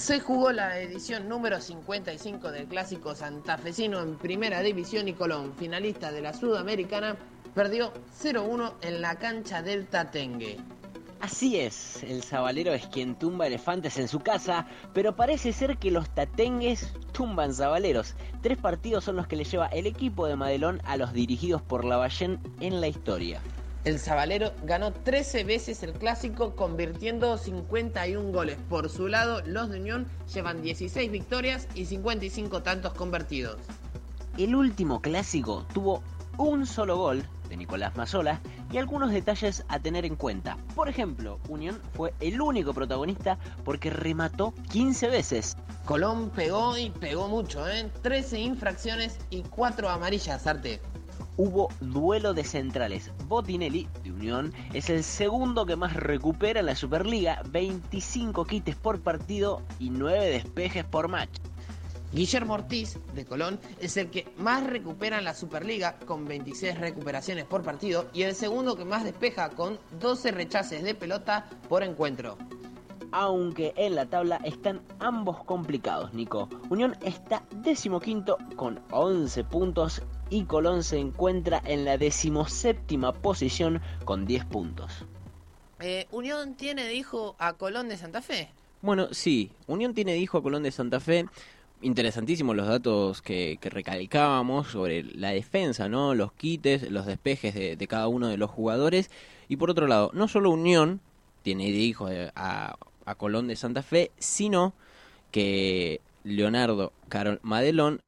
Se jugó la edición número 55 del clásico santafesino en primera división y Colón, finalista de la Sudamericana, perdió 0-1 en la cancha del Tatengue. Así es, el sabalero es quien tumba elefantes en su casa, pero parece ser que los tatengues tumban sabaleros. Tres partidos son los que le lleva el equipo de Madelón a los dirigidos por Lavallén en la historia. El Zabalero ganó 13 veces el clásico convirtiendo 51 goles. Por su lado, los de Unión llevan 16 victorias y 55 tantos convertidos. El último clásico tuvo un solo gol de Nicolás Mazola y algunos detalles a tener en cuenta. Por ejemplo, Unión fue el único protagonista porque remató 15 veces. Colón pegó y pegó mucho, ¿eh? 13 infracciones y 4 amarillas, Arte hubo duelo de centrales. Botinelli, de Unión, es el segundo que más recupera en la Superliga, 25 quites por partido y 9 despejes por match. Guillermo Ortiz, de Colón, es el que más recupera en la Superliga, con 26 recuperaciones por partido, y el segundo que más despeja, con 12 rechaces de pelota por encuentro aunque en la tabla están ambos complicados, Nico. Unión está decimoquinto con 11 puntos y Colón se encuentra en la decimoséptima posición con 10 puntos. Eh, ¿Unión tiene de hijo a Colón de Santa Fe? Bueno, sí, Unión tiene de hijo a Colón de Santa Fe. Interesantísimos los datos que, recalcábamos sobre la defensa, ¿no? Los quites, los despejes de, cada uno de los jugadores. Y por otro lado, no solo Unión tiene de hijo a, a Colón de Santa Fe, sino que Leonardo Carol Madelón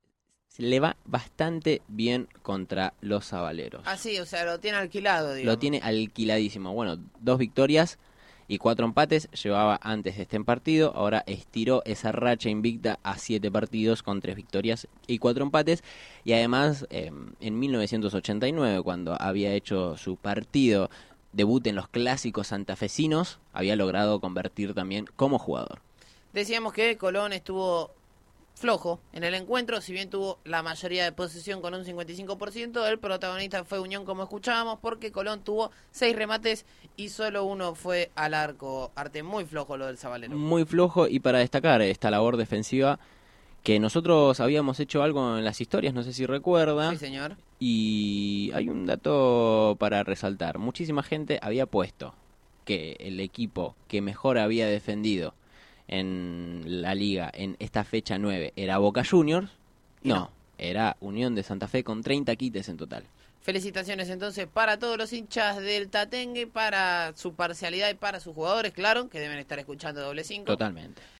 le va bastante bien contra los Zabaleros. Ah, sí, o sea, lo tiene alquilado, Lo tiene alquiladísimo. Bueno, dos victorias y cuatro empates llevaba antes de este partido. Ahora estiró esa racha invicta a siete partidos con tres victorias y cuatro empates. Y además, em, en 1989, cuando había hecho su partido debut en los clásicos santafesinos, había logrado convertir también como jugador. Decíamos que Colón estuvo flojo en el encuentro, si bien tuvo la mayoría de posesión con un 55%, el protagonista fue Unión como escuchábamos, porque Colón tuvo seis remates y solo uno fue al arco. Arte muy flojo lo del Zabalero. Muy flojo y para destacar esta labor defensiva que nosotros habíamos hecho algo en las historias, no sé si recuerda. Sí, señor. Y hay un dato para resaltar. Muchísima gente había puesto que el equipo que mejor había defendido en la liga en esta fecha 9 era Boca Juniors. No, era Unión de Santa Fe con 30 quites en total. Felicitaciones entonces para todos los hinchas del Tatengue, para su parcialidad y para sus jugadores, claro, que deben estar escuchando doble 5. Totalmente.